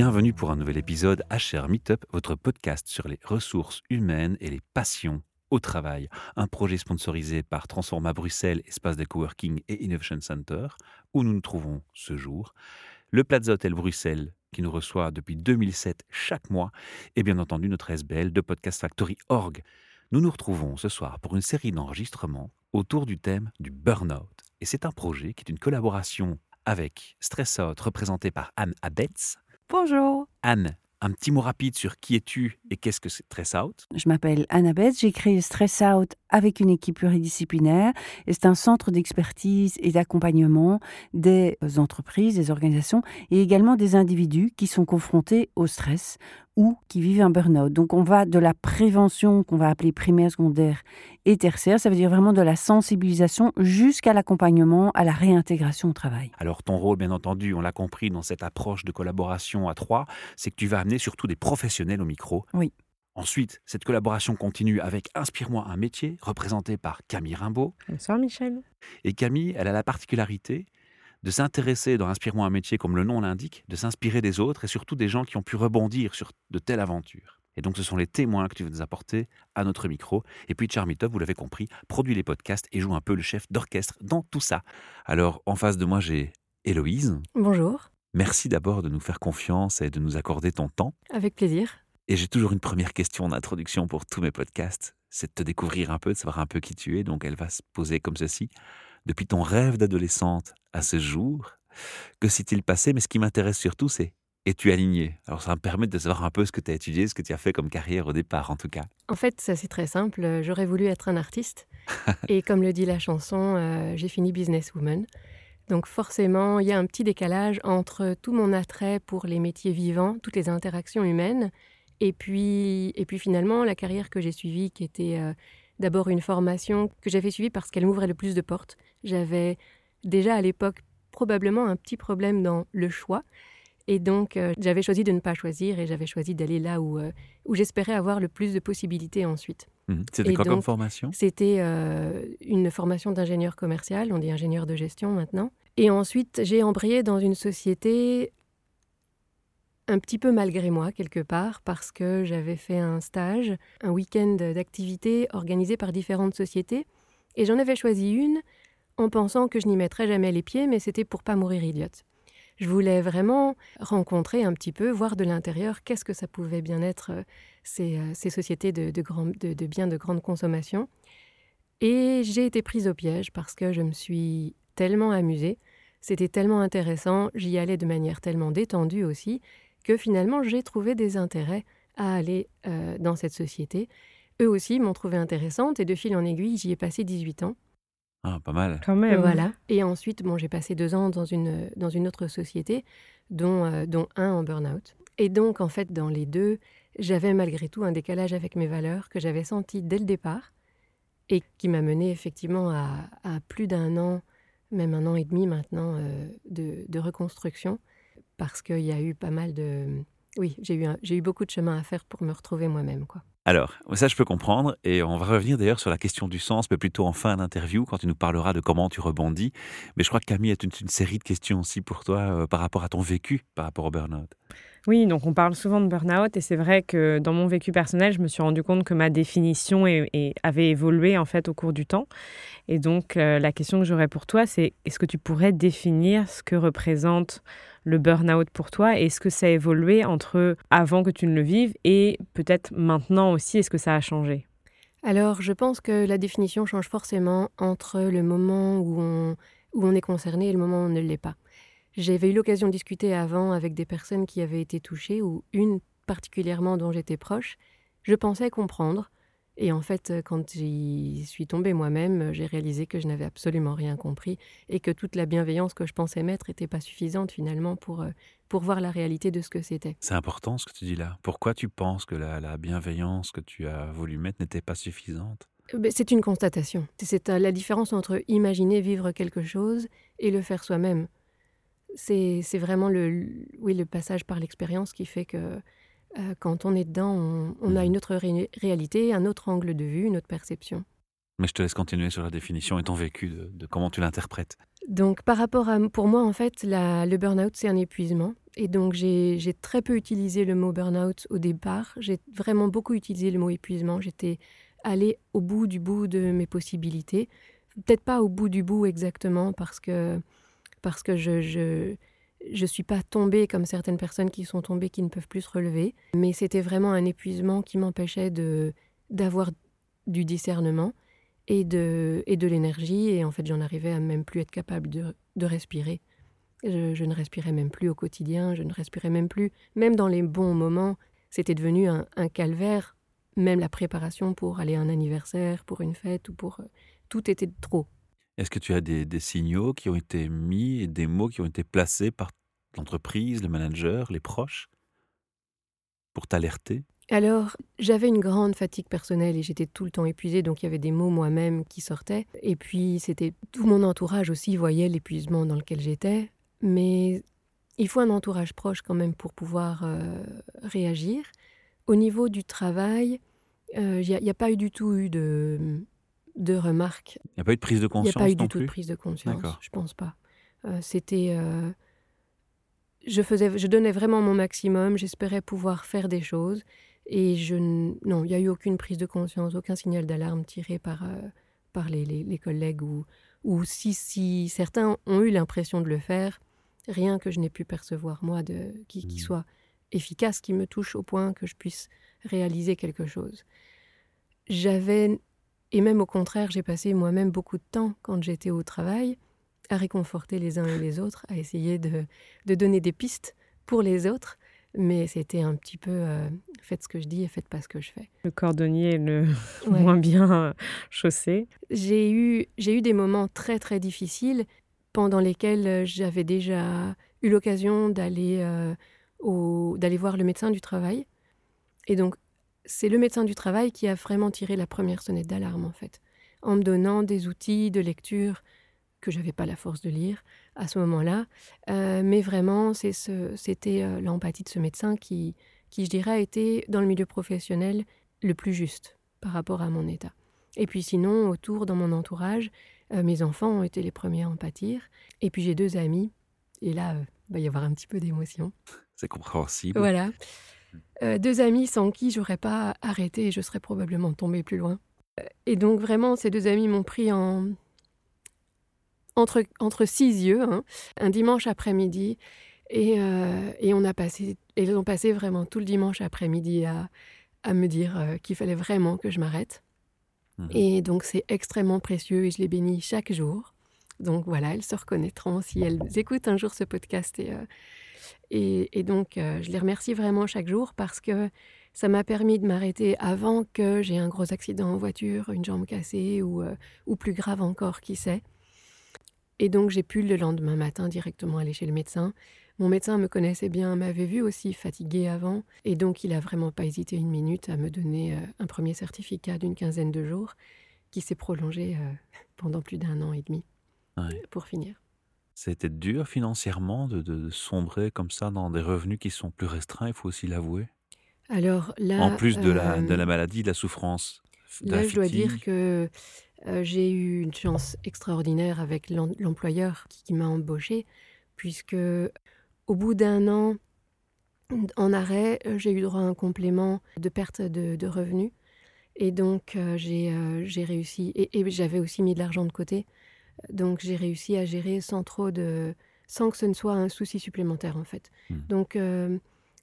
Bienvenue pour un nouvel épisode HR Meetup, votre podcast sur les ressources humaines et les passions au travail. Un projet sponsorisé par Transforma Bruxelles, espace de coworking et Innovation Center, où nous nous trouvons ce jour. Le Plaza Hotel Bruxelles, qui nous reçoit depuis 2007 chaque mois, et bien entendu notre SBL de Podcast Factory Org. Nous nous retrouvons ce soir pour une série d'enregistrements autour du thème du burn-out. Et c'est un projet qui est une collaboration avec Stress Out, représenté par Anne Abetz. Bonjour. Anne, un petit mot rapide sur qui es-tu et qu'est-ce que c'est Stress Out? Je m'appelle Annabeth, j'ai créé Stress Out avec une équipe pluridisciplinaire et c'est un centre d'expertise et d'accompagnement des entreprises, des organisations et également des individus qui sont confrontés au stress ou qui vivent un burn-out. Donc on va de la prévention qu'on va appeler primaire, secondaire et tertiaire, ça veut dire vraiment de la sensibilisation jusqu'à l'accompagnement, à la réintégration au travail. Alors ton rôle, bien entendu, on l'a compris dans cette approche de collaboration à trois, c'est que tu vas amener surtout des professionnels au micro. Oui. Ensuite, cette collaboration continue avec Inspire-moi un métier, représenté par Camille Rimbaud. Bonsoir Michel. Et Camille, elle a la particularité de s'intéresser dans Inspire-moi un métier, comme le nom l'indique, de s'inspirer des autres et surtout des gens qui ont pu rebondir sur de telles aventures. Et donc, ce sont les témoins que tu veux nous apporter à notre micro. Et puis, Charmitov, vous l'avez compris, produit les podcasts et joue un peu le chef d'orchestre dans tout ça. Alors, en face de moi, j'ai Héloïse. Bonjour. Merci d'abord de nous faire confiance et de nous accorder ton temps. Avec plaisir. Et j'ai toujours une première question d'introduction pour tous mes podcasts. C'est de te découvrir un peu, de savoir un peu qui tu es. Donc, elle va se poser comme ceci. Depuis ton rêve d'adolescente à ce jour, que s'est-il passé? Mais ce qui m'intéresse surtout, c'est es-tu aligné? Alors ça me permet de savoir un peu ce que tu as étudié, ce que tu as fait comme carrière au départ en tout cas. En fait, ça c'est très simple. J'aurais voulu être un artiste. et comme le dit la chanson, euh, j'ai fini businesswoman. Donc forcément, il y a un petit décalage entre tout mon attrait pour les métiers vivants, toutes les interactions humaines, et puis, et puis finalement la carrière que j'ai suivie, qui était euh, d'abord une formation que j'avais suivie parce qu'elle m'ouvrait le plus de portes. J'avais déjà à l'époque probablement un petit problème dans le choix. Et donc, euh, j'avais choisi de ne pas choisir et j'avais choisi d'aller là où, euh, où j'espérais avoir le plus de possibilités ensuite. Mmh. C'était quoi comme formation? C'était euh, une formation d'ingénieur commercial, on dit ingénieur de gestion maintenant. Et ensuite, j'ai embrayé dans une société un petit peu malgré moi, quelque part, parce que j'avais fait un stage, un week-end d'activité organisé par différentes sociétés. Et j'en avais choisi une en pensant que je n'y mettrais jamais les pieds, mais c'était pour pas mourir idiote. Je voulais vraiment rencontrer un petit peu, voir de l'intérieur qu'est-ce que ça pouvait bien être euh, euh, ces, sociétés de, de, biens de grande consommation. Et j'ai été prise au piège parce que je me suis tellement amusée, c'était tellement intéressant, j'y allais de manière tellement détendue aussi, que finalement j'ai trouvé des intérêts à aller euh, dans cette société. Eux aussi m'ont trouvé intéressante et de fil en aiguille, j'y ai passé 18 ans. Ah, pas mal. Quand même. Voilà. Et ensuite, bon, j'ai passé deux ans dans une, dans une autre société, dont, euh, dont un en burn-out. Et donc, en fait, dans les deux, j'avais malgré tout un décalage avec mes valeurs que j'avais senti dès le départ et qui m'a mené effectivement à, à plus d'un an, même un an et demi maintenant, euh, de, de, reconstruction, parce qu'il y a eu pas mal de... Oui, j'ai eu, j'ai eu beaucoup de chemin à faire pour me retrouver moi-même, quoi. Alors, ça je peux comprendre, et on va revenir d'ailleurs sur la question du sens, mais plutôt en fin d'interview, quand tu nous parleras de comment tu rebondis. Mais je crois que Camille a une, une série de questions aussi pour toi euh, par rapport à ton vécu, par rapport au burn-out. Oui, donc on parle souvent de burn-out, et c'est vrai que dans mon vécu personnel, je me suis rendu compte que ma définition avait évolué en fait au cours du temps. Et donc euh, la question que j'aurais pour toi, c'est est-ce que tu pourrais définir ce que représente le burn-out pour toi? Est-ce que ça a évolué entre avant que tu ne le vives et peut-être maintenant aussi? Est-ce que ça a changé? Alors, je pense que la définition change forcément entre le moment où on, où on est concerné et le moment où on ne l'est pas. J'avais eu l'occasion de discuter avant avec des personnes qui avaient été touchées, ou une particulièrement dont j'étais proche. Je pensais comprendre, et en fait, euh, quand j'y suis tombée moi-même, j'ai réalisé que je n'avais absolument rien compris et que toute la bienveillance que je pensais mettre n'était pas suffisante finalement pour, euh, pour voir la réalité de ce que c'était. C'est important ce que tu dis là. Pourquoi tu penses que la, la bienveillance que tu as voulu mettre n'était pas suffisante? Euh, ben, C'est une constatation. C'est la différence entre imaginer vivre quelque chose et le faire soi-même. C'est vraiment le, oui, le passage par l'expérience qui fait que euh, quand on est dedans, on, a mmh. une autre réalité, un autre angle de vue, une autre perception. Mais je te laisse continuer sur la définition et ton vécu de, comment tu l'interprètes. Donc, par rapport à, pour moi, en fait, le burn-out, c'est un épuisement. Et donc j'ai très peu utilisé le mot burn-out au départ. J'ai vraiment beaucoup utilisé le mot épuisement. J'étais allée au bout du bout de mes possibilités. Peut-être pas au bout du bout exactement parce que, parce que je, je je suis pas tombée comme certaines personnes qui sont tombées qui ne peuvent plus se relever, mais c'était vraiment un épuisement qui m'empêchait de d'avoir du discernement et de, et de l'énergie. Et en fait, j'en arrivais à même plus être capable de, de respirer. Je, ne respirais même plus au quotidien, je ne respirais même plus. Même dans les bons moments, c'était devenu un, un, calvaire. Même la préparation pour aller à un anniversaire, pour une fête ou pour... Tout était trop. Est-ce que tu as des, des, signaux qui ont été mis et des mots qui ont été placés par l'entreprise, le manager, les proches pour t'alerter? Alors, j'avais une grande fatigue personnelle et j'étais tout le temps épuisée, donc il y avait des mots moi-même qui sortaient. Et puis, c'était tout mon entourage aussi voyait l'épuisement dans lequel j'étais. Mais il faut un entourage proche quand même pour pouvoir euh, réagir. Au niveau du travail, il euh, n'y a, a, pas eu du tout eu de, de remarques. Il n'y a pas eu de prise de conscience Il n'y a pas eu non du tout de prise de conscience, je pense pas. Euh, C'était... Je, faisais, je donnais vraiment mon maximum, j'espérais pouvoir faire des choses. Et je, non, il n'y a eu aucune prise de conscience, aucun signal d'alarme tiré par, euh, par les, les, les, collègues. Ou, ou si, si certains ont eu l'impression de le faire, rien que je n'ai pu percevoir, moi, de, qui, qui, soit efficace, qui me touche au point que je puisse réaliser quelque chose. J'avais, et même au contraire, j'ai passé moi-même beaucoup de temps quand j'étais au travail à réconforter les uns et les autres, à essayer de, de donner des pistes pour les autres mais c'était un petit peu euh, faites ce que je dis et faites pas ce que je fais. Le cordonnier est le ouais. moins bien chaussé. J'ai eu, j'ai eu des moments très très difficiles pendant lesquels j'avais déjà eu l'occasion d'aller euh, au, d'aller voir le médecin du travail. Et donc, c'est le médecin du travail qui a vraiment tiré la première sonnette d'alarme en fait, en me donnant des outils de lecture que j'avais pas la force de lire à ce moment-là. Euh, mais vraiment, c'était ce, euh, l'empathie de ce médecin qui, qui, je dirais, a été dans le milieu professionnel le plus juste par rapport à mon état. Et puis sinon, autour, dans mon entourage, euh, mes enfants ont été les premiers à en pâtir. Et puis j'ai deux amis. Et là, il euh, va y avoir un petit peu d'émotion. C'est compréhensible. Voilà. Euh, deux amis sans qui j'aurais pas arrêté et je serais probablement tombée plus loin. Et donc vraiment, ces deux amis m'ont pris en, entre, entre six yeux, hein, un dimanche après-midi. Et, euh, et, on a passé, ils ont passé vraiment tout le dimanche après-midi à, à, me dire euh, qu'il fallait vraiment que je m'arrête. Mmh. Et donc c'est extrêmement précieux et je les bénis chaque jour. Donc voilà, elles se reconnaîtront si elles écoutent un jour ce podcast. Et, euh, et, et donc je les remercie vraiment chaque jour parce que ça m'a permis de m'arrêter avant que j'ai un gros accident en voiture, une jambe cassée ou, ou plus grave encore, qui sait. Et donc j'ai pu le lendemain matin directement aller chez le médecin. Mon médecin me connaissait bien, m'avait vu aussi fatiguée avant, et donc il a vraiment pas hésité une minute à me donner euh, un premier certificat d'une quinzaine de jours qui s'est prolongé euh, pendant plus d'un an et demi ouais. pour finir. C'était dur financièrement de, de, sombrer comme ça dans des revenus qui sont plus restreints, il faut aussi l'avouer? Alors là, en plus de, euh, la, de la maladie, de la souffrance. Là, je dois dire que euh, j'ai eu une chance extraordinaire avec l'employeur qui, qui m'a embauché, puisque au bout d'un an en arrêt, euh, j'ai eu droit à un complément de perte de, de revenus. Et donc, euh, j'ai euh, réussi, et, et j'avais aussi mis de l'argent de côté. Donc, j'ai réussi à gérer sans trop de. sans que ce ne soit un souci supplémentaire, en fait. Mmh. Donc,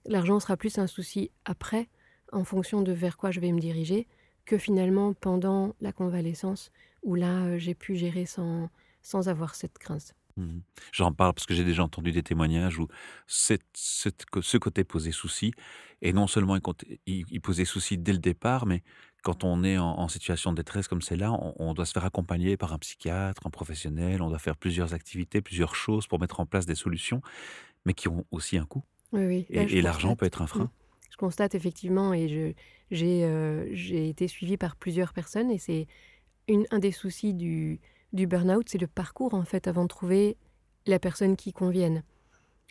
l'argent sera plus un souci après, en fonction de vers quoi je vais me diriger que finalement pendant la convalescence où là euh, j'ai pu gérer sans, sans avoir cette crainte. Mmh. J'en parle parce que j'ai déjà entendu des témoignages où cette, cette, ce côté posait souci, et non seulement il, il, posait souci dès le départ, mais quand on est en, en situation de détresse comme celle-là, on, on, doit se faire accompagner par un psychiatre, un professionnel, on doit faire plusieurs activités, plusieurs choses pour mettre en place des solutions, mais qui ont aussi un coût. Oui, oui. Là, et, et l'argent peut être un frein. Mmh je constate effectivement, et j'ai euh, été suivie par plusieurs personnes, et c'est un des soucis du, du burn-out, c'est le parcours en fait avant de trouver la personne qui convienne.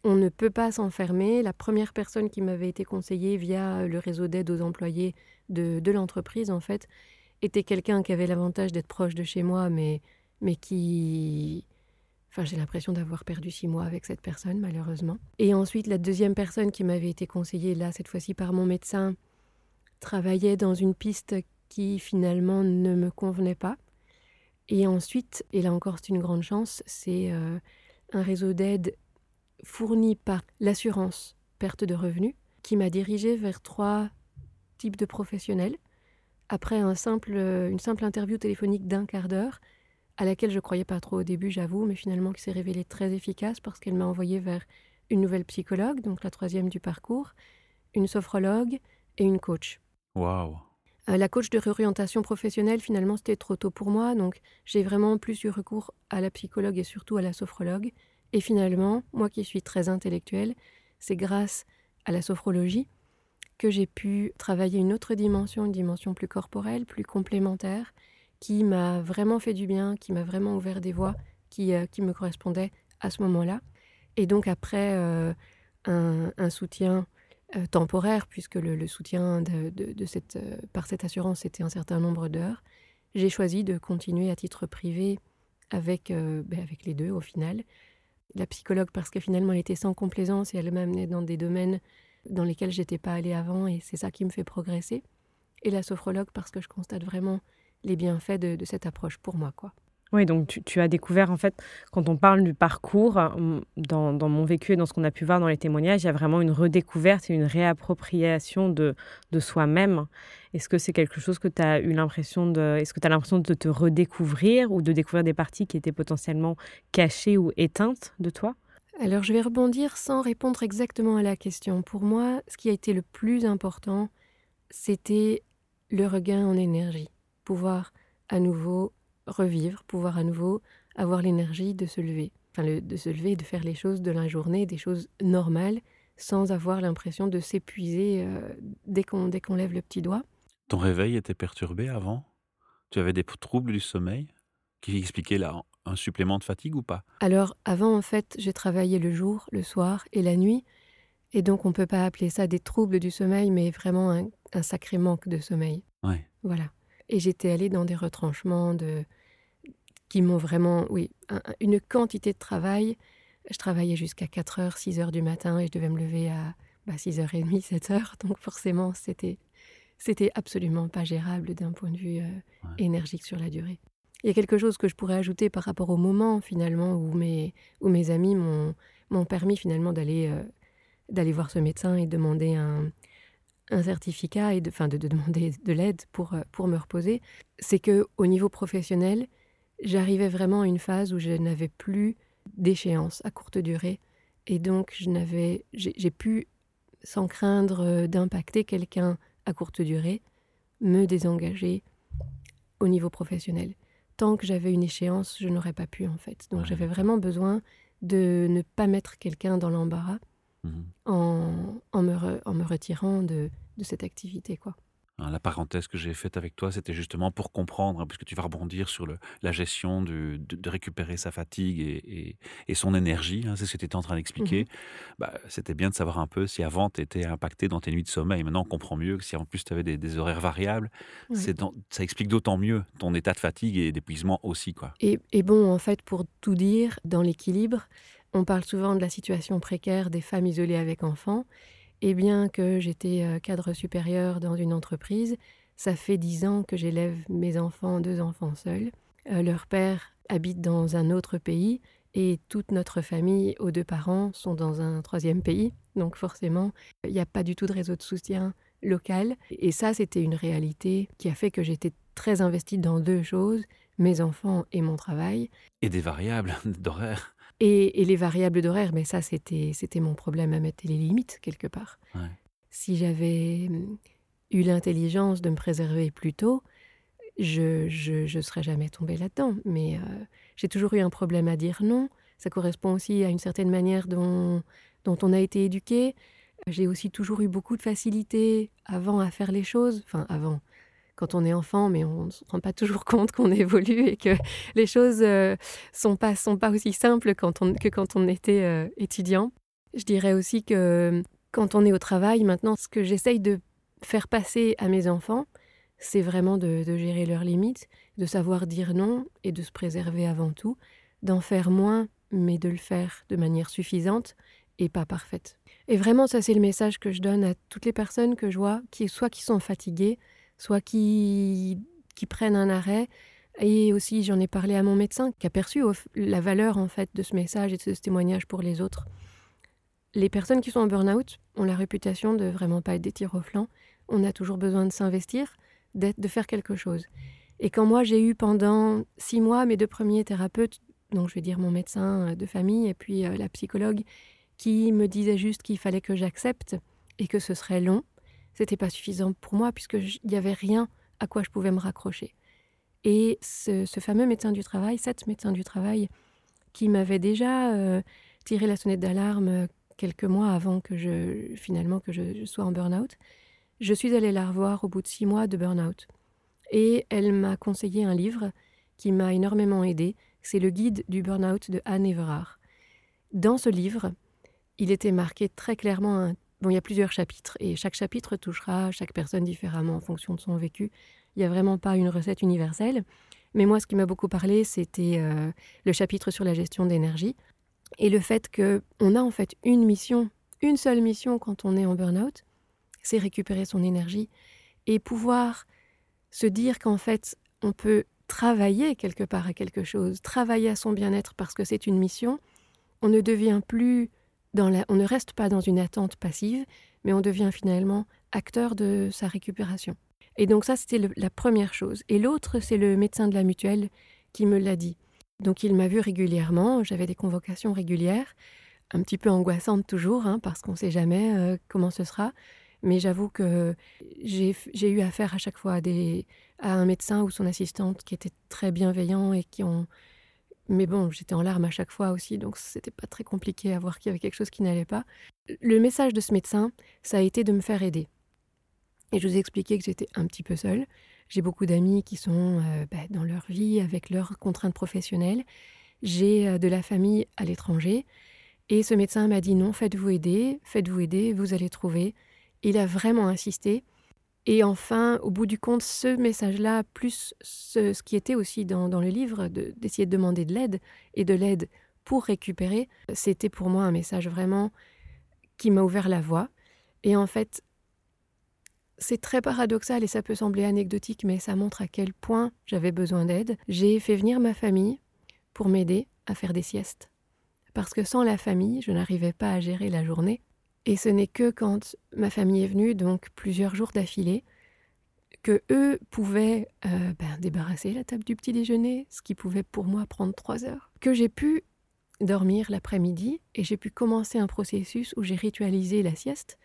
On ne peut pas s'enfermer. La première personne qui m'avait été conseillée via le réseau d'aide aux employés de, de l'entreprise, en fait, était quelqu'un qui avait l'avantage d'être proche de chez moi, mais, mais qui Enfin, j'ai l'impression d'avoir perdu six mois avec cette personne, malheureusement. Et ensuite, la deuxième personne qui m'avait été conseillée, là, cette fois-ci par mon médecin, travaillait dans une piste qui finalement ne me convenait pas. Et ensuite, et là encore c'est une grande chance, c'est euh, un réseau d'aide fourni par l'assurance perte de revenus qui m'a dirigée vers trois types de professionnels. Après un simple, une simple interview téléphonique d'un quart d'heure, à laquelle je croyais pas trop au début, j'avoue, mais finalement qui s'est révélée très efficace parce qu'elle m'a envoyé vers une nouvelle psychologue, donc la troisième du parcours, une sophrologue et une coach. Euh, la coach de réorientation professionnelle, finalement, c'était trop tôt pour moi, donc j'ai vraiment plus eu recours à la psychologue et surtout à la sophrologue. Et finalement, moi qui suis très intellectuelle, c'est grâce à la sophrologie que j'ai pu travailler une autre dimension, une dimension plus corporelle, plus complémentaire, qui m'a vraiment fait du bien, qui m'a vraiment ouvert des voies qui, euh, qui me correspondaient à ce moment-là. Et donc après euh, un, soutien euh, temporaire, puisque le, soutien de, cette, euh, par cette assurance c'était un certain nombre d'heures, j'ai choisi de continuer à titre privé avec, euh, ben, avec les deux au final. La psychologue parce que finalement elle était sans complaisance et elle m'amenait dans des domaines dans lesquels j'étais pas allée avant et c'est ça qui me fait progresser. Et la sophrologue parce que je constate vraiment les bienfaits de, de cette approche pour moi. quoi. Oui, donc tu, as découvert, en fait, quand on parle du parcours, hum, dans, mon vécu et dans ce qu'on a pu voir dans les témoignages, il y a vraiment une redécouverte et une réappropriation de, de soi-même. Est-ce que c'est quelque chose que tu as eu l'impression de... Est-ce que tu as l'impression de te redécouvrir ou de découvrir des parties qui étaient potentiellement cachées ou éteintes de toi? Alors, je vais rebondir sans répondre exactement à la question. Pour moi, ce qui a été le plus important, c'était le regain en énergie. Pouvoir à nouveau revivre, pouvoir à nouveau avoir l'énergie de se lever. Enfin, de se lever et de faire les choses de la journée, des choses normales, sans avoir l'impression de s'épuiser euh, dès qu'on dès qu'on lève le petit doigt. Ton réveil était perturbé avant? Tu avais des troubles du sommeil qui expliquaient là un supplément de fatigue ou pas? Alors, avant, en fait, j'ai travaillé le jour, le soir et la nuit. Et donc, on ne peut pas appeler ça des troubles du sommeil, mais vraiment un, un sacré manque de sommeil. Ouais. Voilà. Et j'étais allée dans des retranchements de, qui m'ont vraiment, oui, une quantité de travail. Je travaillais jusqu'à 4 h 6 h du matin et je devais me lever à bah, 6h30, 7 h. Donc forcément, c'était, c'était absolument pas gérable d'un point de vue euh, énergique sur la durée. Il y a quelque chose que je pourrais ajouter par rapport au moment finalement où mes, où mes amis m'ont, m'ont permis finalement d'aller, euh, d'aller voir ce médecin et demander un, un certificat et de, enfin de, demander de l'aide pour, euh, pour me reposer, c'est que au niveau professionnel, j'arrivais vraiment à une phase où je n'avais plus d'échéance à courte durée et donc je n'avais, j'ai pu, sans craindre euh, d'impacter quelqu'un à courte durée, me désengager au niveau professionnel. Tant que j'avais une échéance, je n'aurais pas pu en fait. Donc j'avais vraiment besoin de ne pas mettre quelqu'un dans l'embarras Mhm. en, me en, me retirant de, de cette activité. quoi. Hein, la parenthèse que j'ai faite avec toi, c'était justement pour comprendre, hein, puisque tu vas rebondir sur le, la gestion de, de, récupérer sa fatigue et, et, son énergie. Hein, c'est ce que tu étais en train d'expliquer. Mhm. bah, c'était bien de savoir un peu si avant tu étais impacté dans tes nuits de sommeil. Maintenant, on comprend mieux que si en plus tu avais des, des, horaires variables, c'est ça explique d'autant mieux ton état de fatigue et d'épuisement aussi. Quoi. Et, et bon, en fait, pour tout dire, dans l'équilibre, on parle souvent de la situation précaire des femmes isolées avec enfants. Et bien que j'étais euh, cadre supérieur dans une entreprise, ça fait dix ans que j'élève mes enfants, deux enfants seuls. Euh, leur père habite dans un autre pays et toute notre famille, aux deux parents, sont dans un troisième pays. Donc forcément, il n'y a pas du tout de réseau de soutien local. Et ça, c'était une réalité qui a fait que j'étais très investie dans deux choses, mes enfants et mon travail. Et des variables d'horaire. Et, les variables d'horaire, mais ça, c'était, c'était mon problème à mettre les limites quelque part. Si j'avais hum, eu l'intelligence de me préserver plus tôt, je ne serais jamais tombée là-dedans. Mais euh, j'ai toujours eu un problème à dire non. Ça correspond aussi à une certaine manière dont, dont on a été éduqué. J'ai aussi toujours eu beaucoup de facilité avant à faire les choses. Enfin, avant quand on est enfant, mais on ne se rend pas toujours compte qu'on évolue et que les choses ne euh, sont, pas, sont pas aussi simples que quand on était euh, étudiant. Je dirais aussi que quand on est au travail, maintenant, ce que j'essaye de faire passer à mes enfants, c'est vraiment de, de, gérer leurs limites, de savoir dire non et de se préserver avant tout, d'en faire moins, mais de le faire de manière suffisante et pas parfaite. Et vraiment, ça c'est le message que je donne à toutes les personnes que je vois, qui soit qui sont fatiguées, soit qui, prennent un arrêt. Et aussi, j'en ai parlé à mon médecin qui a perçu la valeur en fait de ce message et de ce témoignage pour les autres. Les personnes qui sont en burn-out ont la réputation de vraiment pas être des tirs au flanc. On a toujours besoin de s'investir, de faire quelque chose. Et quand moi j'ai eu pendant six mois mes deux premiers thérapeutes, donc je vais dire mon médecin euh, de famille et puis euh, la psychologue, qui me disait juste qu'il fallait que j'accepte et que ce serait long, c'était pas suffisant pour moi puisque il n'y avait rien à quoi je pouvais me raccrocher. Et ce, fameux médecin du travail, cette médecin du travail, qui m'avait déjà euh, tiré la sonnette d'alarme quelques mois avant que je finalement que je, sois en burn-out, je suis allée la revoir au bout de six mois de burn-out. Et elle m'a conseillé un livre qui m'a énormément aidé. C'est le guide du burn-out de Anne Everard. Dans ce livre, il était marqué très clairement Bon, il y a plusieurs chapitres et chaque chapitre touchera chaque personne différemment en fonction de son vécu. Il n'y a vraiment pas une recette universelle. Mais moi, ce qui m'a beaucoup parlé, c'était euh, le chapitre sur la gestion d'énergie et le fait qu'on a en fait une mission, une seule mission quand on est en burn-out, c'est récupérer son énergie et pouvoir se dire qu'en fait, on peut travailler quelque part à quelque chose, travailler à son bien-être parce que c'est une mission. On ne devient plus on ne reste pas dans une attente passive, mais on devient finalement acteur de sa récupération. Et donc ça, c'était la première chose. Et l'autre, c'est le médecin de la mutuelle qui me l'a dit. Donc il m'a vu régulièrement, j'avais des convocations régulières, un petit peu angoissantes toujours, hein, parce qu'on ne sait jamais euh, comment ce sera. Mais j'avoue que j'ai eu affaire à chaque fois à, à un médecin ou son assistante qui était très bienveillant et qui ont... Mais bon, j'étais en larmes à chaque fois aussi, donc c'était pas très compliqué à voir qu'il y avait quelque chose qui n'allait pas. Le message de ce médecin, ça a été de me faire aider. Et je vous ai expliqué que j'étais un petit peu seule. J'ai beaucoup d'amis qui sont euh, bah, dans leur vie avec leurs contraintes professionnelles. J'ai euh, de la famille à l'étranger. Et ce médecin m'a dit non, faites-vous aider, faites-vous aider, vous allez trouver. Il a vraiment insisté. Et enfin, au bout du compte, ce message-là, plus ce, qui était aussi dans, le livre, d'essayer de, demander de l'aide et de l'aide pour récupérer, c'était pour moi un message vraiment qui m'a ouvert la voie. Et en fait, c'est très paradoxal et ça peut sembler anecdotique, mais ça montre à quel point j'avais besoin d'aide. J'ai fait venir ma famille pour m'aider à faire des siestes. Parce que sans la famille, je n'arrivais pas à gérer la journée. Et ce n'est que quand ma famille est venue, donc plusieurs jours d'affilée, que eux pouvaient euh, ben, débarrasser la table du petit déjeuner, ce qui pouvait pour moi prendre trois heures, que j'ai pu dormir l'après-midi et j'ai pu commencer un processus où j'ai ritualisé la sieste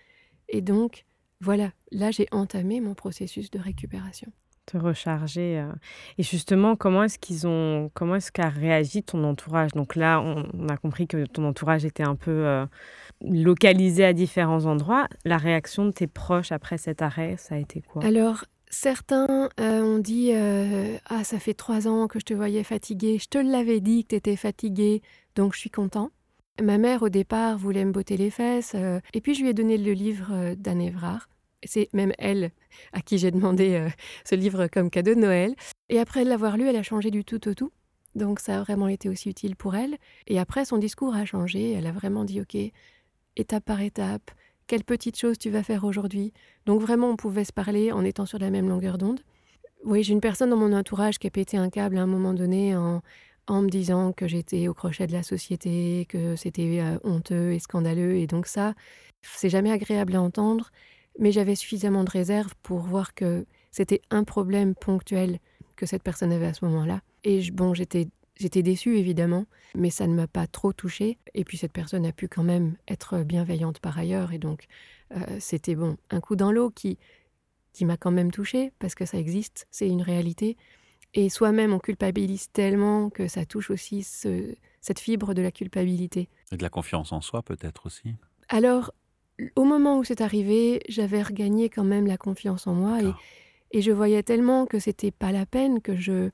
et donc voilà, là j'ai entamé mon processus de récupération. Te recharger. Euh. Et justement, comment est-ce qu'ils ont, comment est-ce qu'a réagi ton entourage? Donc là, on, a compris que ton entourage était un peu euh, localisé à différents endroits. La réaction de tes proches après cet arrêt, ça a été quoi? Alors, certains euh, ont dit Ah, ça fait trois ans que je te voyais fatiguée. Je te l'avais dit que tu étais fatiguée, donc je suis content. Ma mère, au départ, voulait me botter les fesses. Et puis, je lui ai donné le livre d'Anne Evrard. C'est même elle à qui j'ai demandé euh, ce livre comme cadeau de Noël. Et après l'avoir lu, elle a changé du tout au tout. Donc, ça a vraiment été aussi utile pour elle. Et après, son discours a changé. Elle a vraiment dit OK, étape par étape, quelle petite chose tu vas faire aujourd'hui? Donc, vraiment, on pouvait se parler en étant sur la même longueur d'onde. Oui, j'ai une personne dans mon entourage qui a pété un câble à un moment donné en, en me disant que j'étais au crochet de la société, que c'était euh, honteux et scandaleux. Et donc ça, c'est jamais agréable à entendre, mais j'avais suffisamment de réserve pour voir que c'était un problème ponctuel que cette personne avait à ce moment-là. Et bon, j'étais J'étais déçue évidemment, mais ça ne m'a pas trop touchée. Et puis cette personne a pu quand même être bienveillante par ailleurs. Et donc euh, c'était bon, un coup dans l'eau qui, qui m'a quand même touchée, parce que ça existe, c'est une réalité. Et soi-même, on culpabilise tellement que ça touche aussi cette fibre de la culpabilité. Et de la confiance en soi peut-être aussi. Alors, au moment où c'est arrivé, j'avais regagné quand même la confiance en moi et, et, je voyais tellement que c'était pas la peine que je,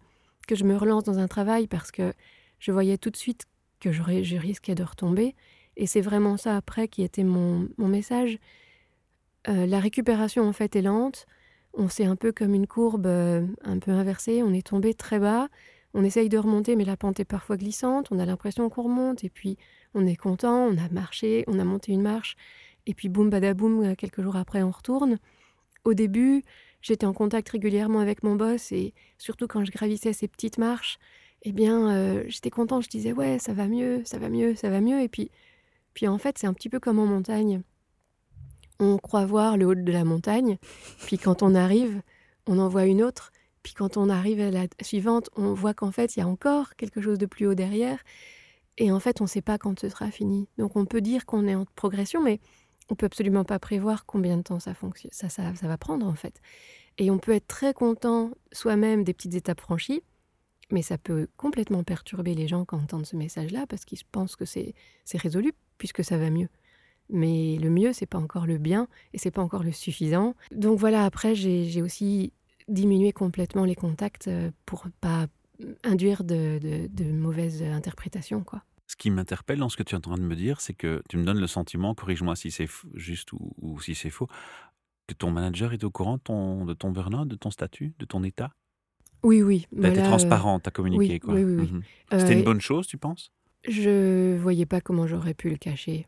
que je me relance dans un travail parce que je voyais tout de suite que je risquais de retomber. Et c'est vraiment ça après qui était mon, mon message. Euh, la récupération en fait est lente. On s'est un peu comme une courbe euh, un peu inversée, on est tombé très bas, on essaye de remonter, mais la pente est parfois glissante, on a l'impression qu'on remonte, et puis on est content, on a marché, on a monté une marche, et puis boum badaboum, quelques jours après, on retourne. Au début, j'étais en contact régulièrement avec mon boss, et surtout quand je gravissais ces petites marches, eh bien, euh, j'étais contente, je disais, ouais, ça va mieux, ça va mieux, ça va mieux, et puis, puis en fait, c'est un petit peu comme en montagne. On croit voir le haut de la montagne, puis quand on arrive, on en voit une autre, puis quand on arrive à la suivante, on voit qu'en fait, il y a encore quelque chose de plus haut derrière. Et en fait, on ne sait pas quand ce sera fini. Donc on peut dire qu'on est en progression, mais on peut absolument pas prévoir combien de temps ça, va prendre en fait. Et on peut être très content soi-même des petites étapes franchies, mais ça peut complètement perturber les gens quand entendent ce message-là parce qu'ils pensent que c'est résolu puisque ça va mieux. Mais le mieux, c'est pas encore le bien et c'est pas encore le suffisant. Donc voilà, après, j'ai aussi diminuer complètement les contacts euh, pour pas induire de, mauvaises interprétations. Quoi. Ce qui m'interpelle dans ce que tu es en train de me dire, c'est que tu me donnes le sentiment, corrige-moi si c'est juste ou, si c'est faux, que ton manager est au courant de ton, de ton burn-out, de ton statut, de ton état? Oui, oui. Tu as été transparente, tu as communiqué. Oui, oui, oui. Mhm. C'était une euh, bonne chose, tu penses? Je voyais pas comment j'aurais pu le cacher.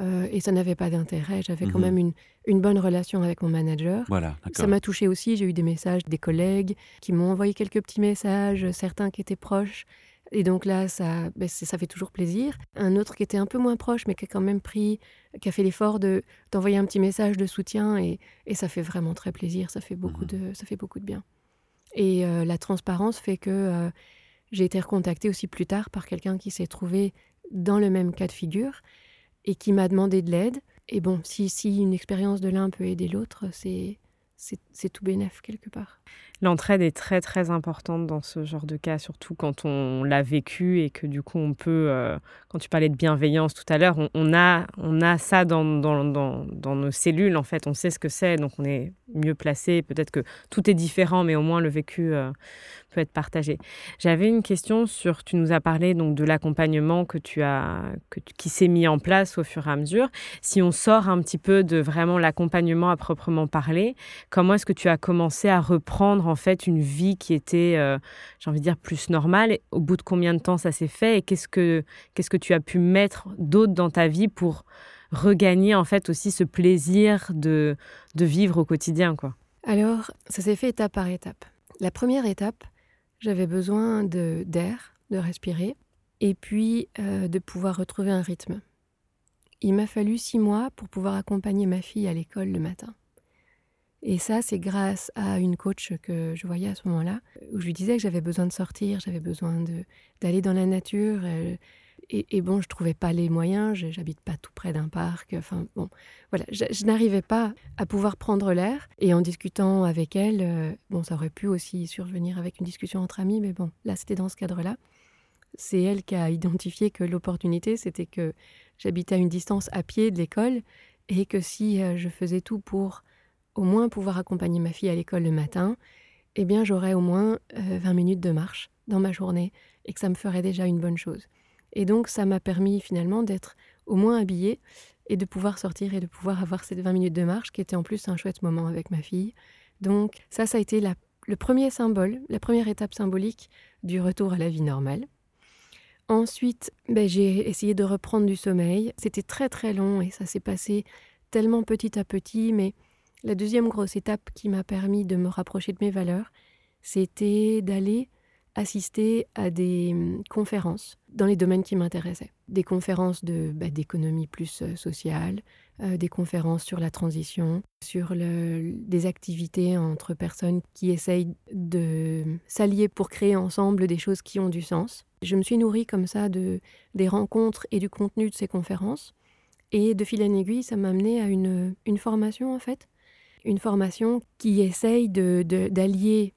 Euh, et ça n'avait pas d'intérêt. J'avais quand Mhm. même une, une bonne relation avec mon manager. Voilà, Ça m'a touché aussi. J'ai eu des messages des collègues qui m'ont envoyé quelques petits messages, certains qui étaient proches. Et donc là, ça, ben, ça fait toujours plaisir. Un autre qui était un peu moins proche, mais qui a quand même pris, qui a fait l'effort de d'envoyer un petit message de soutien, et, et ça fait vraiment très plaisir. Ça fait beaucoup Mhm. de, ça fait beaucoup de bien. Et euh, la transparence fait que euh, j'ai été recontactée aussi plus tard par quelqu'un qui s'est trouvé dans le même cas de figure et qui m'a demandé de l'aide. Et bon, si, si une expérience de l'un peut aider l'autre, c'est c'est c'est tout bénef quelque part. L'entraide est très très importante dans ce genre de cas, surtout quand on l'a vécu et que du coup on peut, euh, quand tu parlais de bienveillance tout à l'heure, on, a, on a ça dans, dans, dans, nos cellules en fait, on sait ce que c'est, donc on est mieux placé. Peut-être que tout est différent, mais au moins le vécu euh, peut être partagé. J'avais une question sur, tu nous as parlé donc de l'accompagnement que tu as, que qui s'est mis en place au fur et à mesure. Si on sort un petit peu de vraiment l'accompagnement à proprement parler, comment est-ce que tu as commencé à reprendre en fait une vie qui était, euh, j'ai envie de dire, plus normale Au bout de combien de temps ça s'est fait Et qu'est-ce que, qu'est-ce que tu as pu mettre d'autre dans ta vie pour regagner en fait aussi ce plaisir de, de vivre au quotidien quoi? Alors, ça s'est fait étape par étape. La première étape, j'avais besoin de d'air, de respirer, et puis euh, de pouvoir retrouver un rythme. Il m'a fallu six mois pour pouvoir accompagner ma fille à l'école le matin. Et ça, c'est grâce à une coach que je voyais à ce moment-là, où je lui disais que j'avais besoin de sortir, j'avais besoin d'aller dans la nature. euh, et, bon, je trouvais pas les moyens, j'habite pas tout près d'un parc. Enfin, bon, voilà, je, je n'arrivais pas à pouvoir prendre l'air. Et en discutant avec elle, euh, bon, ça aurait pu aussi survenir avec une discussion entre amis, mais bon, là, c'était dans ce cadre-là. C'est elle qui a identifié que l'opportunité, c'était que j'habitais à une distance à pied de l'école et que si euh, je faisais tout pour au moins pouvoir accompagner ma fille à l'école le matin, eh bien, j'aurais au moins euh, 20 minutes de marche dans ma journée et que ça me ferait déjà une bonne chose. Et donc, ça m'a permis finalement d'être au moins habillée et de pouvoir sortir et de pouvoir avoir ces 20 minutes de marche qui était en plus un chouette moment avec ma fille. Donc, ça, ça a été le premier symbole, la première étape symbolique du retour à la vie normale. Ensuite, ben, j'ai essayé de reprendre du sommeil. C'était très très long et ça s'est passé tellement petit à petit, mais la deuxième grosse étape qui m'a permis de me rapprocher de mes valeurs, c'était d'aller assister à des hum, conférences dans les domaines qui m'intéressaient. Des conférences de, bah, d'économie plus euh, sociale, euh, des conférences sur la transition, sur des activités entre personnes qui essayent de s'allier pour créer ensemble des choses qui ont du sens. Je me suis nourrie comme ça de, des rencontres et du contenu de ces conférences. Et de fil en aiguille, ça m'a amené à une formation en fait. Une formation qui essaye d'allier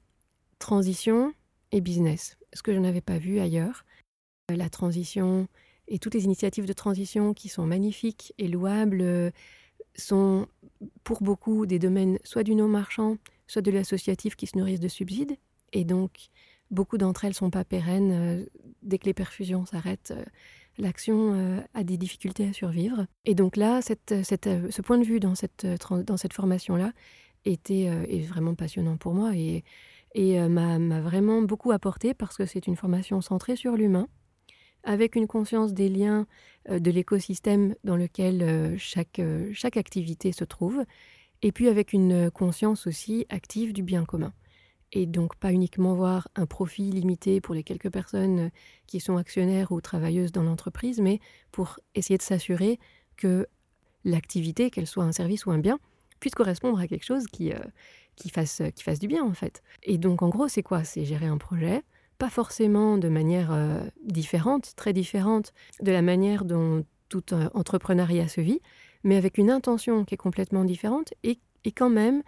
transition et business, ce que je n'avais pas vu ailleurs. Euh, La transition et toutes les initiatives de transition qui sont magnifiques et louables euh, sont pour beaucoup des domaines soit du non marchand, soit de l'associatif qui se nourrissent de subsides. Et donc, beaucoup d'entre elles sont pas pérennes. euh, Dès que les perfusions s'arrêtent, l'action euh, a des difficultés à survivre. Et donc là, cette, euh, ce point de vue dans cette, euh, formation-là était, euh, est vraiment passionnant pour moi. Et, euh, m'a vraiment beaucoup apporté parce que c'est une formation centrée sur l'humain, avec une conscience des liens euh, de l'écosystème dans lequel euh, chaque activité se trouve, et puis avec une conscience aussi active du bien commun. Et donc pas uniquement voir un profit limité pour les quelques personnes qui sont actionnaires ou travailleuses dans l'entreprise, mais pour essayer de s'assurer que l'activité, qu'elle soit un service ou un bien, puisse correspondre à quelque chose qui, qui fasse, qui fasse du bien en fait. Et donc en gros, c'est quoi? C'est gérer un projet, pas forcément de manière euh, différente, très différente de la manière dont tout euh, entrepreneuriat se vit, mais avec une intention qui est complètement différente et, et quand même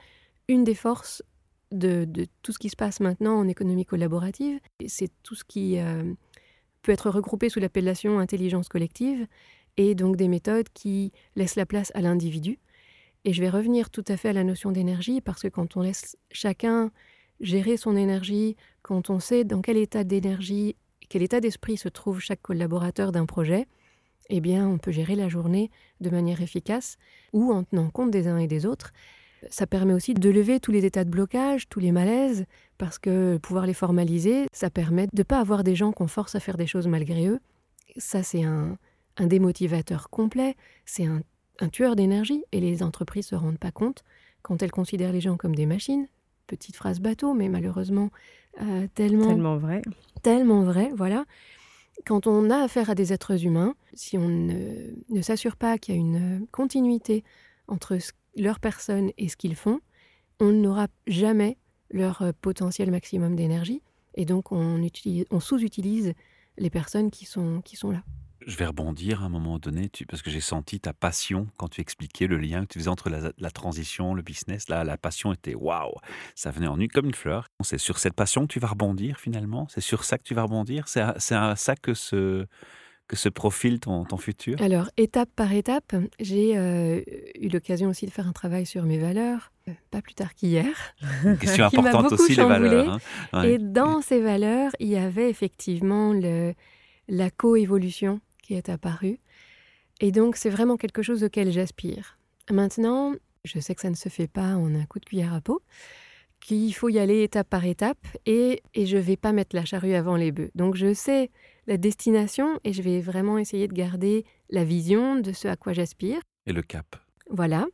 une des forces de, tout ce qui se passe maintenant en économie collaborative, c'est tout ce qui euh, peut être regroupé sous l'appellation intelligence collective et donc des méthodes qui laissent la place à l'individu et je vais revenir tout à fait à la notion d'énergie parce que quand on laisse chacun gérer son énergie, quand on sait dans quel état d'énergie, quel état d'esprit se trouve chaque collaborateur d'un projet, eh bien, on peut gérer la journée de manière efficace ou en tenant compte des uns et des autres. Ça permet aussi de lever tous les états de blocage, tous les malaises, parce que pouvoir les formaliser, ça permet de ne pas avoir des gens qu'on force à faire des choses malgré eux. Ça, c'est un, un démotivateur complet, c'est un un tueur d'énergie et les entreprises se rendent pas compte quand elles considèrent les gens comme des machines. Petite phrase bateau, mais malheureusement euh, tellement tellement vrai, tellement vrai, voilà. Quand on a affaire à des êtres humains, si on ne, s'assure pas qu'il y a une continuité entre leur personne et ce qu'ils font, on n'aura jamais leur euh, potentiel maximum d'énergie et donc on, sous-utilise les personnes qui sont, qui sont là. Je vais rebondir à un moment donné, parce que j'ai senti ta passion quand tu expliquais le lien que tu faisais entre la, transition, le business. Là, la passion était waouh, ça venait en une comme une fleur. C'est sur cette passion que tu vas rebondir finalement? C'est sur ça que tu vas rebondir? C'est à, ça que se, que se profile ton, ton futur? Alors, étape par étape, j'ai euh, eu l'occasion aussi de faire un travail sur mes valeurs, euh, pas plus tard qu'hier. Une question importante aussi, les valeurs. Hein. Et dans ces valeurs, il y avait effectivement le, la coévolution est apparu. Et donc, c'est vraiment quelque chose auquel j'aspire. Maintenant, je sais que ça ne se fait pas en un coup de cuillère à peau, qu'il faut y aller étape par étape et, et je ne vais pas mettre la charrue avant les bœufs. Donc, je sais la destination et je vais vraiment essayer de garder la vision de ce à quoi j'aspire. Et le cap. Voilà.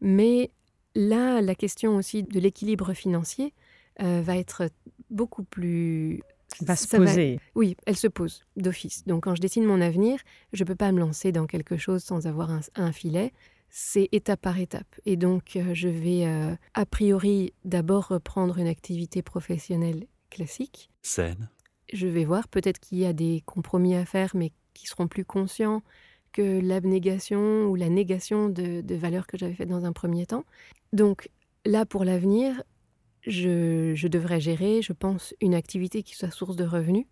Mais là, la question aussi de l'équilibre financier euh, va être beaucoup plus va se poser. Oui, elle se pose d'office. Donc quand je dessine mon avenir, je ne peux pas me lancer dans quelque chose sans avoir un, filet. C'est étape par étape. Et donc euh, je vais euh, a priori d'abord reprendre une activité professionnelle classique. Saine. Je vais voir, peut-être qu'il y a des compromis à faire, mais qui seront plus conscients que l'abnégation ou la négation de, de valeurs que j'avais faites dans un premier temps. Donc là, pour l'avenir, je, devrais gérer, je pense, une activité qui soit source de revenus,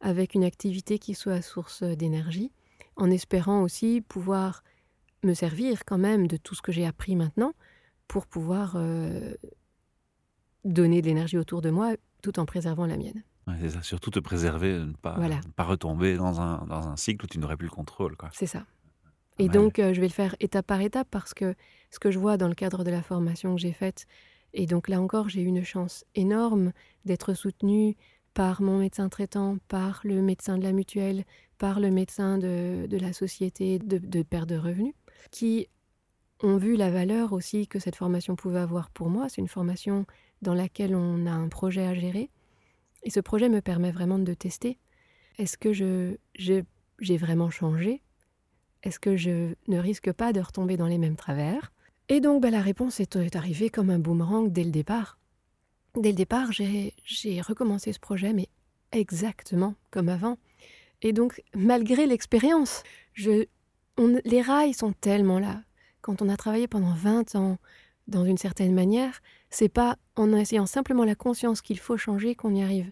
avec une activité qui soit source d'énergie, en espérant aussi pouvoir me servir quand même de tout ce que j'ai appris maintenant pour pouvoir euh, donner de l'énergie autour de moi tout en préservant la mienne. c'est ça, surtout te préserver, ne pas, pas retomber dans un, dans un cycle où tu n'aurais plus le contrôle. C'est ça. Et donc, euh, je vais le faire étape par étape parce que ce que je vois dans le cadre de la formation que j'ai faite, et donc là encore, j'ai eu une chance énorme d'être soutenue par mon médecin traitant, par le médecin de la mutuelle, par le médecin de, la société de, de perte de revenus, qui ont vu la valeur aussi que cette formation pouvait avoir pour moi. C'est une formation dans laquelle on a un projet à gérer. Et ce projet me permet vraiment de tester. Est-ce que je, j'ai vraiment changé? Est-ce que je ne risque pas de retomber dans les mêmes travers? Et donc bah, la réponse est, arrivée comme un boomerang dès le départ. Dès le départ, j'ai recommencé ce projet, mais exactement comme avant. Et donc, malgré l'expérience, les rails sont tellement là. Quand on a travaillé pendant 20 ans dans une certaine manière, c'est pas en essayant simplement la conscience qu'il faut changer qu'on y arrive.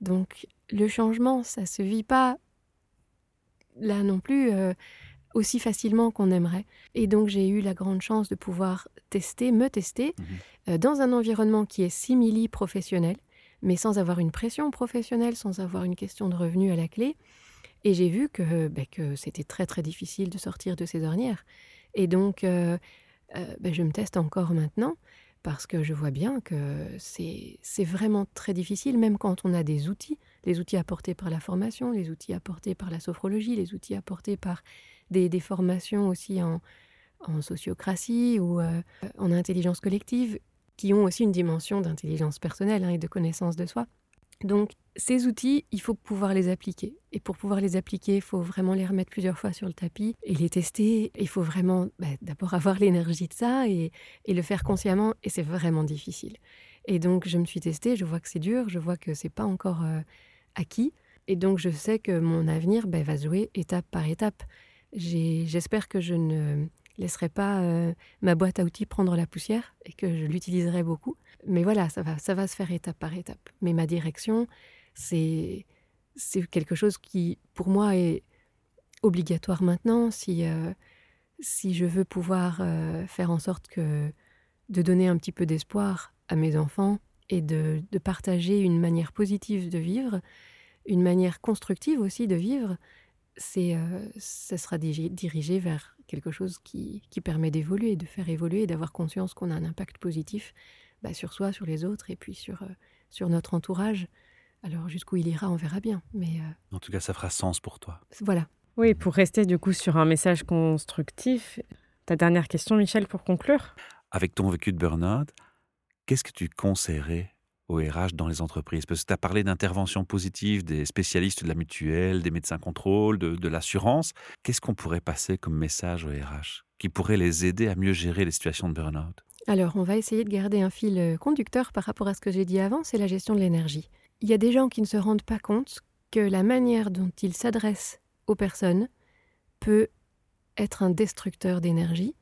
Donc, le changement, ça se vit pas là non plus. Euh, aussi facilement qu'on aimerait. Et donc j'ai eu la grande chance de pouvoir tester, me tester, mhm. euh, dans un environnement qui est simili-professionnel, mais sans avoir une pression professionnelle, sans avoir une question de revenus à la clé. Et j'ai vu que, ben, que c'était très très difficile de sortir de ces ornières. Et donc euh, euh, ben, je me teste encore maintenant, parce que je vois bien que c'est vraiment très difficile, même quand on a des outils, les outils apportés par la formation, les outils apportés par la sophrologie, les outils apportés par des, formations aussi en, sociocratie ou euh, en intelligence collective, qui ont aussi une dimension d'intelligence personnelle hein, et de connaissance de soi. Donc ces outils, il faut pouvoir les appliquer. Et pour pouvoir les appliquer, il faut vraiment les remettre plusieurs fois sur le tapis et les tester. Il faut vraiment bah, d'abord avoir l'énergie de ça et, le faire consciemment. Et c'est vraiment difficile. Et donc je me suis testée, je vois que c'est dur, je vois que c'est pas encore euh, acquis. Et donc je sais que mon avenir bah, va jouer étape par étape. J'espère que je ne laisserai pas euh, ma boîte à outils prendre la poussière et que je l'utiliserai beaucoup. Mais voilà, ça va, ça va se faire étape par étape. Mais ma direction, c'est c'est quelque chose qui, pour moi, est obligatoire maintenant si, euh, si je veux pouvoir euh, faire en sorte que de donner un petit peu d'espoir à mes enfants et de, de, partager une manière positive de vivre, une manière constructive aussi de vivre, c'est, ça sera dirigé vers quelque chose qui, qui permet d'évoluer, de faire évoluer, d'avoir conscience qu'on a un impact positif bah, sur soi, sur les autres et puis sur, euh, sur notre entourage. Alors jusqu'où il ira, on verra bien. Mais euh, En tout cas, ça fera sens pour toi. Voilà. Oui, pour rester du coup sur un message constructif, ta dernière question, Michel, pour conclure? Avec ton vécu de burn-out, qu'est-ce que tu conseillerais au RH dans les entreprises? Parce que tu as parlé d'intervention positive des spécialistes de la mutuelle, des médecins contrôle, de, de l'assurance. Qu'est-ce qu'on pourrait passer comme message au RH qui pourrait les aider à mieux gérer les situations de burn-out? Alors, on va essayer de garder un fil euh, conducteur par rapport à ce que j'ai dit avant, c'est la gestion de l'énergie. Il y a des gens qui ne se rendent pas compte que la manière dont ils s'adressent aux personnes peut être un destructeur d'énergie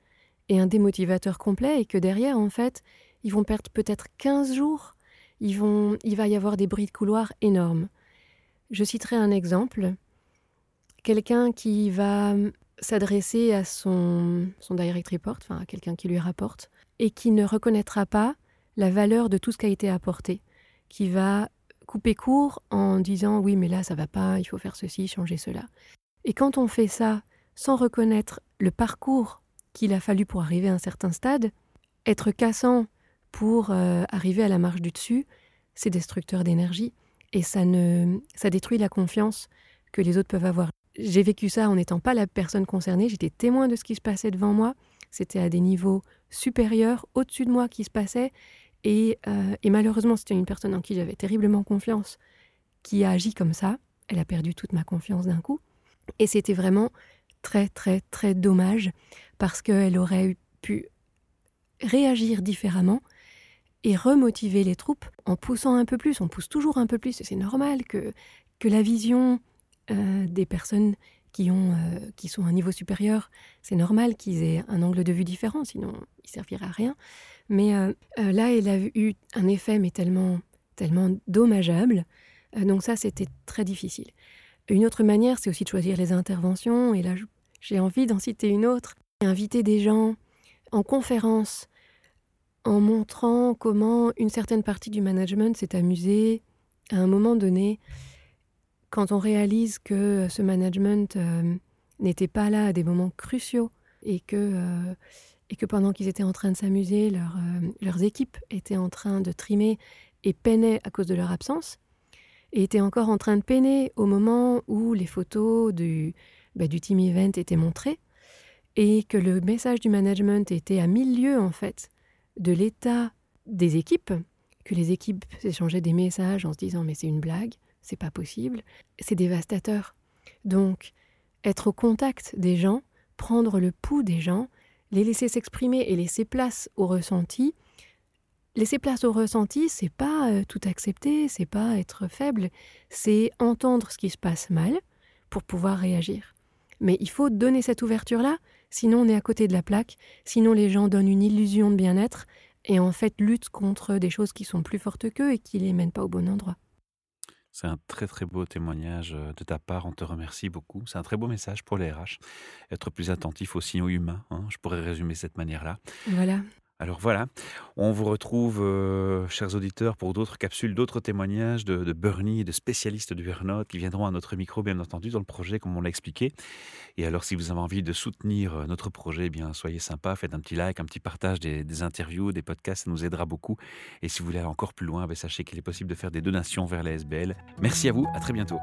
et un démotivateur complet et que derrière, en fait, ils vont perdre peut-être 15 jours il va y avoir des bruits de couloir énormes. Je citerai un exemple. Quelqu'un qui va s'adresser à son, son direct report, enfin à quelqu'un qui lui rapporte, et qui ne reconnaîtra pas la valeur de tout ce qui a été apporté, qui va couper court en disant oui mais là ça va pas, il faut faire ceci, changer cela. Et quand on fait ça sans reconnaître le parcours qu'il a fallu pour arriver à un certain stade, être cassant pour euh, arriver à la marche du dessus, c'est destructeur d'énergie et ça, ne, ça détruit la confiance que les autres peuvent avoir. J'ai vécu ça en n'étant pas la personne concernée, j'étais témoin de ce qui se passait devant moi, c'était à des niveaux supérieurs, au-dessus de moi qui se passait, et, euh, et malheureusement c'était une personne en qui j'avais terriblement confiance qui a agi comme ça, elle a perdu toute ma confiance d'un coup, et c'était vraiment très très très dommage parce qu'elle aurait pu réagir différemment et remotiver les troupes en poussant un peu plus. On pousse toujours un peu plus, c'est normal que, que la vision euh, des personnes qui, ont, euh, qui sont à un niveau supérieur, c'est normal qu'ils aient un angle de vue différent, sinon ils serviraient à rien. Mais euh, là, elle a eu un effet, mais tellement, tellement dommageable. donc ça, c'était très difficile. Une autre manière, c'est aussi de choisir les interventions. Et là, j'ai envie d'en citer une autre. Inviter des gens en conférence en montrant comment une certaine partie du management s'est amusée à un moment donné, quand on réalise que ce management euh, n'était pas là à des moments cruciaux et que, euh, et que pendant qu'ils étaient en train de s'amuser, leur, euh, leurs équipes étaient en train de trimer et peinaient à cause de leur absence, et étaient encore en train de peiner au moment où les photos du, bah, du team event étaient montrées, et que le message du management était à mille lieues en fait de l'état des équipes, que les équipes s'échangeaient des messages en se disant mais c'est une blague, c'est pas possible, c'est dévastateur. Donc, être au contact des gens, prendre le pouls des gens, les laisser s'exprimer et laisser place au ressenti. Laisser place au ressenti, c'est pas euh, tout accepter, c'est pas être faible, c'est entendre ce qui se passe mal pour pouvoir réagir. Mais il faut donner cette ouverture-là, sinon on est à côté de la plaque, sinon les gens donnent une illusion de bien-être et en fait luttent contre des choses qui sont plus fortes qu'eux et qui les mènent pas au bon endroit. C'est un très très beau témoignage euh, de ta part, on te remercie beaucoup. C'est un très beau message pour les RH. Être plus attentif aux signaux humains, hein, je pourrais résumer cette manière-là. Voilà. Alors voilà, on vous retrouve, euh, chers auditeurs, pour d'autres capsules, d'autres témoignages de, Bernie et de spécialistes du burn qui viendront à notre micro, bien entendu, dans le projet, comme on l'a expliqué. Et alors, si vous avez envie de soutenir euh, notre projet, eh bien, soyez sympa, faites un petit like, un petit partage des, interviews, des podcasts, ça nous aidera beaucoup. Et si vous voulez aller encore plus loin, ben, sachez qu'il est possible de faire des donations vers la SBL. Merci à vous, à très bientôt.